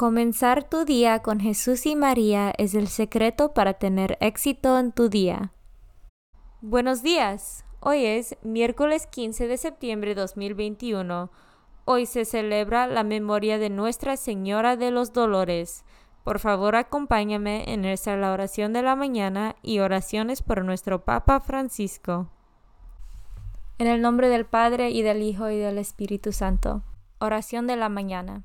Comenzar tu día con Jesús y María es el secreto para tener éxito en tu día. Buenos días. Hoy es miércoles 15 de septiembre de 2021. Hoy se celebra la memoria de Nuestra Señora de los Dolores. Por favor, acompáñame en nuestra oración de la mañana y oraciones por nuestro Papa Francisco. En el nombre del Padre y del Hijo y del Espíritu Santo. Oración de la mañana.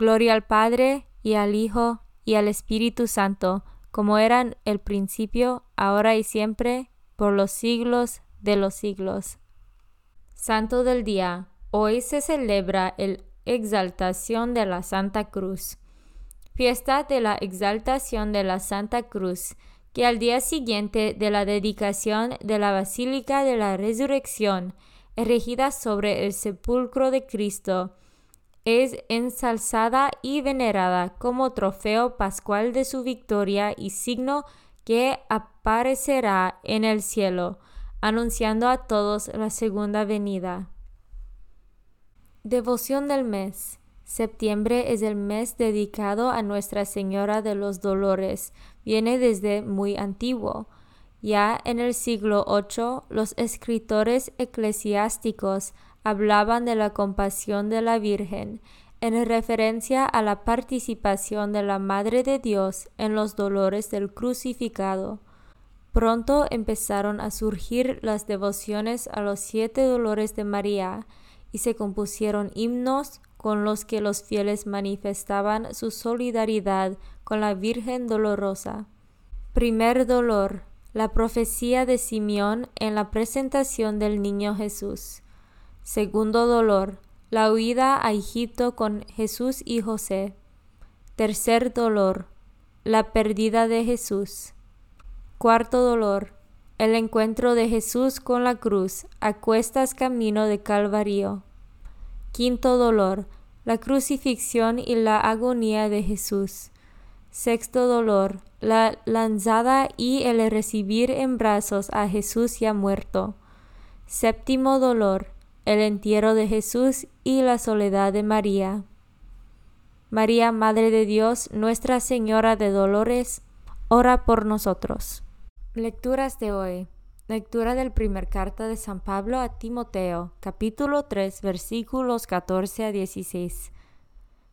Gloria al Padre, y al Hijo, y al Espíritu Santo, como eran el principio, ahora y siempre, por los siglos de los siglos. Santo del Día. Hoy se celebra el exaltación de la Santa Cruz. Fiesta de la exaltación de la Santa Cruz, que al día siguiente de la dedicación de la Basílica de la Resurrección, erigida sobre el sepulcro de Cristo, es ensalzada y venerada como trofeo pascual de su victoria y signo que aparecerá en el cielo, anunciando a todos la segunda venida. Devoción del mes. Septiembre es el mes dedicado a Nuestra Señora de los Dolores. Viene desde muy antiguo. Ya en el siglo VIII, los escritores eclesiásticos hablaban de la compasión de la Virgen en referencia a la participación de la Madre de Dios en los dolores del crucificado. Pronto empezaron a surgir las devociones a los siete dolores de María y se compusieron himnos con los que los fieles manifestaban su solidaridad con la Virgen dolorosa. Primer dolor. La profecía de Simeón en la presentación del niño Jesús. Segundo dolor, la huida a Egipto con Jesús y José. Tercer dolor, la pérdida de Jesús. Cuarto dolor, el encuentro de Jesús con la cruz a cuestas camino de Calvario. Quinto dolor, la crucifixión y la agonía de Jesús. Sexto dolor, la lanzada y el recibir en brazos a Jesús ya muerto. Séptimo dolor, el entierro de Jesús y la soledad de María. María, Madre de Dios, Nuestra Señora de Dolores, ora por nosotros. Lecturas de hoy. Lectura del primer carta de San Pablo a Timoteo, capítulo 3, versículos 14 a 16.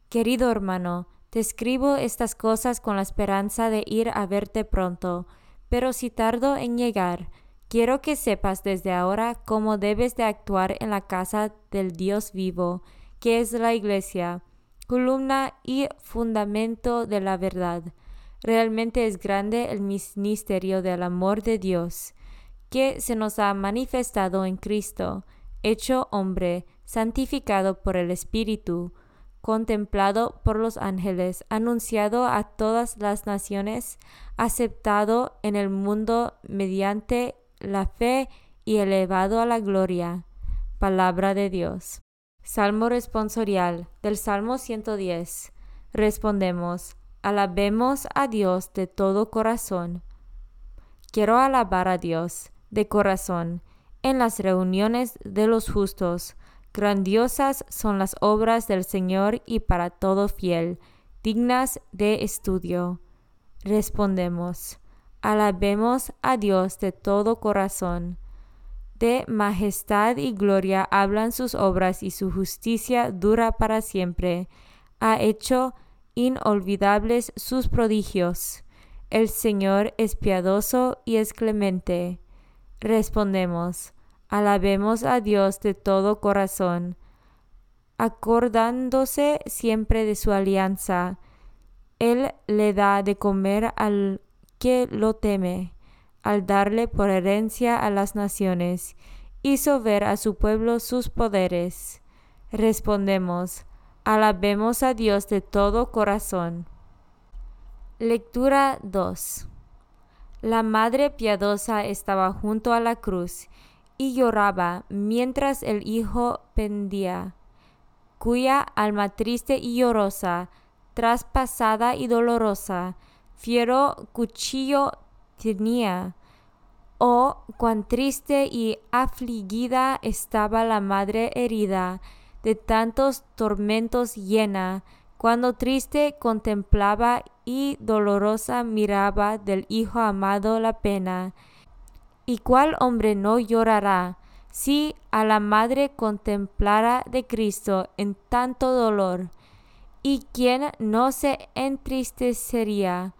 Querido hermano, te escribo estas cosas con la esperanza de ir a verte pronto, pero si tardo en llegar, Quiero que sepas desde ahora cómo debes de actuar en la casa del Dios vivo, que es la iglesia, columna y fundamento de la verdad. Realmente es grande el ministerio del amor de Dios, que se nos ha manifestado en Cristo, hecho hombre, santificado por el Espíritu, contemplado por los ángeles, anunciado a todas las naciones, aceptado en el mundo mediante la fe y elevado a la gloria. Palabra de Dios. Salmo responsorial del Salmo 110. Respondemos, alabemos a Dios de todo corazón. Quiero alabar a Dios de corazón en las reuniones de los justos Grandiosas son las obras del Señor y para todo fiel, dignas de estudio. Respondemos, alabemos a Dios de todo corazón. De majestad y gloria hablan sus obras y su justicia dura para siempre. Ha hecho inolvidables sus prodigios. El Señor es piadoso y es clemente. Respondemos, Alabemos a Dios de todo corazón, acordándose siempre de su alianza. Él le da de comer al que lo teme, al darle por herencia a las naciones, hizo ver a su pueblo sus poderes. Respondemos, alabemos a Dios de todo corazón. Lectura 2 La Madre Piadosa estaba junto a la cruz y lloraba mientras el hijo pendía, cuya alma triste y llorosa, traspasada y dolorosa, fiero cuchillo tenía. Oh, cuán triste y afligida estaba la madre herida, de tantos tormentos llena, cuando triste contemplaba y dolorosa miraba del Hijo amado la pena, ¿Y cuál hombre no llorará si a la madre contemplara de Cristo en tanto dolor? ¿Y quién no se entristecería?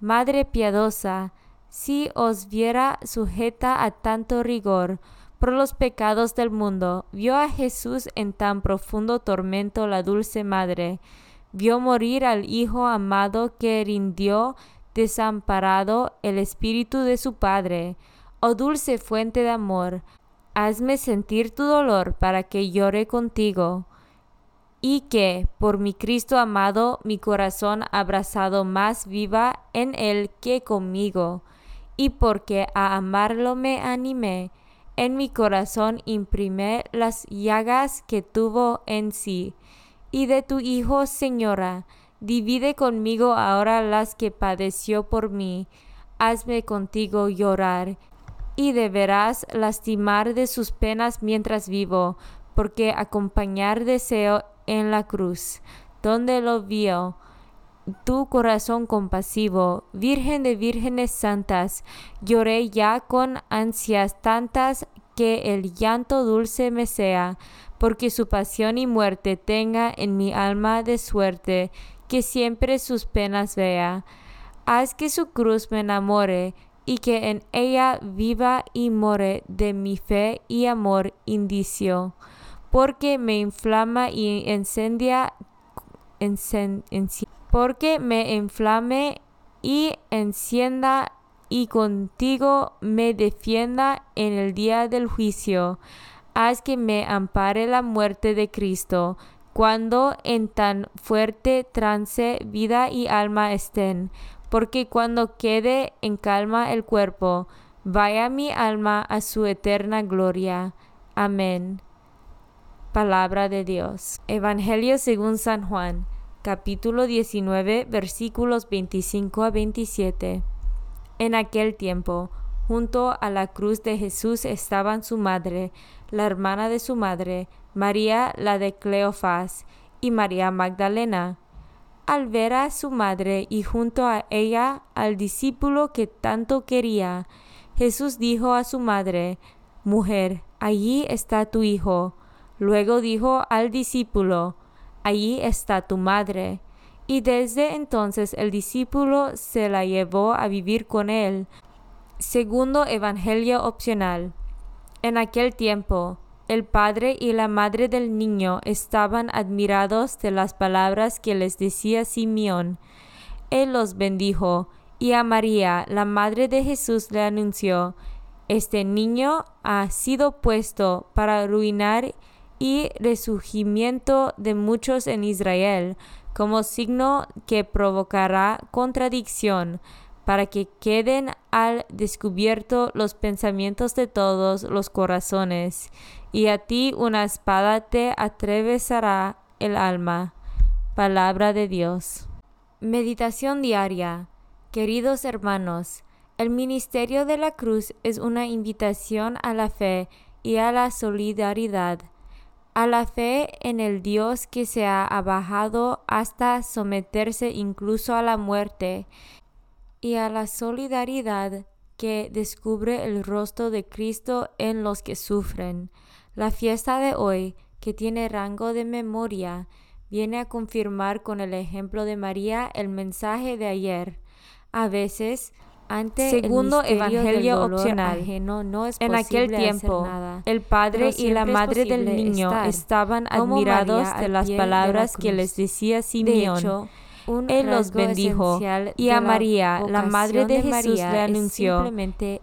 Madre piadosa, si os viera sujeta a tanto rigor por los pecados del mundo, vio a Jesús en tan profundo tormento la dulce madre, vio morir al Hijo amado que rindió desamparado el espíritu de su Padre, Oh dulce fuente de amor, hazme sentir tu dolor para que llore contigo, y que, por mi Cristo amado, mi corazón abrazado más viva en él que conmigo, y porque a amarlo me animé, en mi corazón imprimé las llagas que tuvo en sí, y de tu Hijo, Señora, divide conmigo ahora las que padeció por mí, hazme contigo llorar, y deberás lastimar de sus penas mientras vivo, porque acompañar deseo en la cruz, donde lo vio tu corazón compasivo, Virgen de vírgenes santas, lloré ya con ansias tantas que el llanto dulce me sea, porque su pasión y muerte tenga en mi alma de suerte, que siempre sus penas vea. Haz que su cruz me enamore, y que en ella viva y more de mi fe y amor indicio, porque me inflama y encendia, porque me inflame y encienda y contigo me defienda en el día del juicio. Haz que me ampare la muerte de Cristo, cuando en tan fuerte trance vida y alma estén, porque cuando quede en calma el cuerpo, vaya mi alma a su eterna gloria. Amén. Palabra de Dios. Evangelio según San Juan, capítulo 19, versículos 25 a 27. En aquel tiempo, junto a la cruz de Jesús estaban su madre, la hermana de su madre, María la de Cleofás, y María Magdalena al ver a su madre y junto a ella al discípulo que tanto quería, Jesús dijo a su madre, Mujer, allí está tu hijo. Luego dijo al discípulo, Allí está tu madre. Y desde entonces el discípulo se la llevó a vivir con él. Segundo Evangelio opcional. En aquel tiempo, el padre y la madre del niño estaban admirados de las palabras que les decía Simeón. Él los bendijo, y a María, la madre de Jesús, le anunció, Este niño ha sido puesto para arruinar y resurgimiento de muchos en Israel, como signo que provocará contradicción, para que queden al descubierto los pensamientos de todos los corazones, y a ti una espada te atravesará el alma. Palabra de Dios. Meditación diaria. Queridos hermanos, el ministerio de la cruz es una invitación a la fe y a la solidaridad a la fe en el Dios que se ha abajado hasta someterse incluso a la muerte, y a la solidaridad que descubre el rostro de Cristo en los que sufren. La fiesta de hoy, que tiene rango de memoria, viene a confirmar con el ejemplo de María el mensaje de ayer. A veces Segundo evangelio opcional. en aquel tiempo, el padre y la madre del niño estaban admirados de las palabras que les decía Simeón él los bendijo y a María, la madre de, Jesús, le anunció,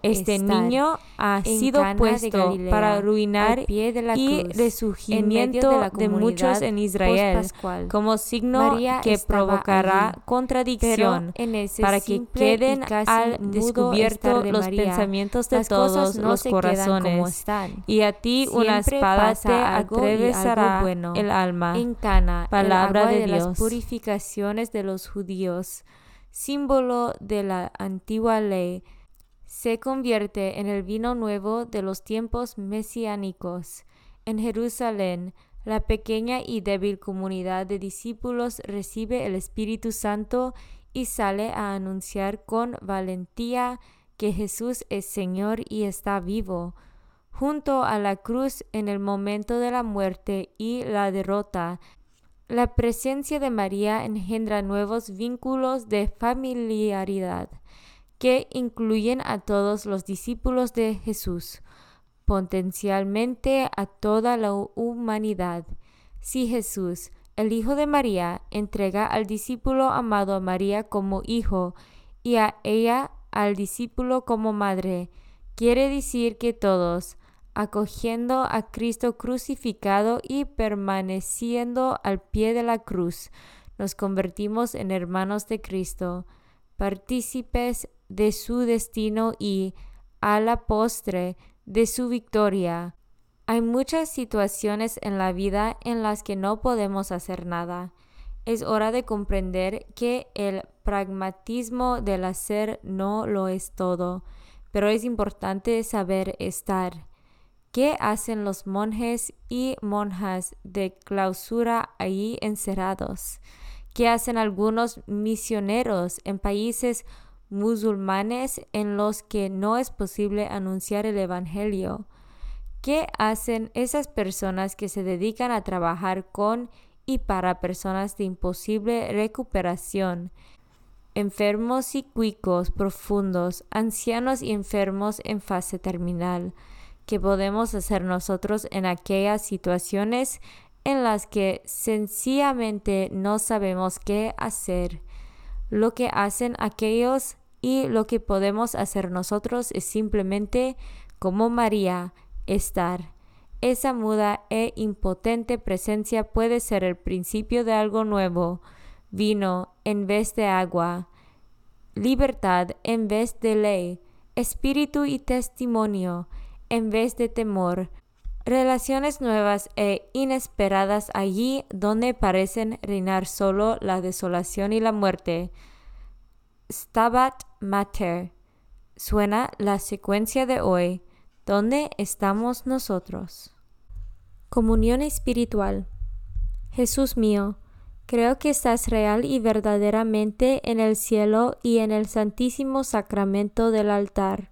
este niño ha sido puesto para arruinar y resurgimiento de, muchos en Israel como signo que provocará contradicción para que queden al descubierto los pensamientos de todos los corazones y a ti una espada te atravesará el alma. Palabra de Dios. Las purificaciones de los judíos, símbolo de la antigua ley, se convierte en el vino nuevo de los tiempos mesiánicos. En Jerusalén, la pequeña y débil comunidad de discípulos recibe el Espíritu Santo y sale a anunciar con valentía que Jesús es Señor y está vivo. Junto a la cruz en el momento de la muerte y la derrota, la presencia de María engendra nuevos vínculos de familiaridad que incluyen a todos los discípulos de Jesús, potencialmente a toda la humanidad. Si Jesús, el Hijo de María, entrega al discípulo amado a María como hijo y a ella al discípulo como madre, quiere decir que todos, acogiendo a Cristo crucificado y permaneciendo al pie de la cruz, nos convertimos en hermanos de Cristo, partícipes de su destino y, a la postre, de su victoria. Hay muchas situaciones en la vida en las que no podemos hacer nada. Es hora de comprender que el pragmatismo del hacer no lo es todo, pero es importante saber estar. ¿Qué hacen los monjes y monjas de clausura allí encerrados? ¿Qué hacen algunos misioneros en países musulmanes en los que no es posible anunciar el Evangelio? ¿Qué hacen esas personas que se dedican a trabajar con y para personas de imposible recuperación? Enfermos y cuicos profundos, ancianos y enfermos en fase terminal que podemos hacer nosotros en aquellas situaciones en las que sencillamente no sabemos qué hacer. Lo que hacen aquellos y lo que podemos hacer nosotros es simplemente, como María, estar. Esa muda e impotente presencia puede ser el principio de algo nuevo, vino en vez de agua, libertad en vez de ley, espíritu y testimonio, en vez de temor, relaciones nuevas e inesperadas allí donde parecen reinar solo la desolación y la muerte. Stabat Mater. Suena la secuencia de hoy. ¿Dónde estamos nosotros? Comunión espiritual. Jesús mío, creo que estás real y verdaderamente en el cielo y en el santísimo sacramento del altar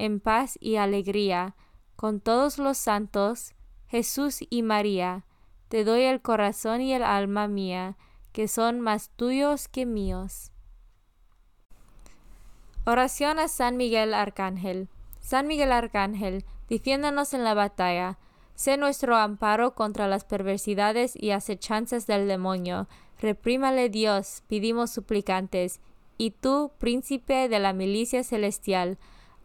en paz y alegría, con todos los santos, Jesús y María, te doy el corazón y el alma mía, que son más tuyos que míos. Oración a San Miguel Arcángel. San Miguel Arcángel, defiéndonos en la batalla. Sé nuestro amparo contra las perversidades y acechanzas del demonio. Reprímale Dios, pedimos suplicantes. Y tú, príncipe de la milicia celestial,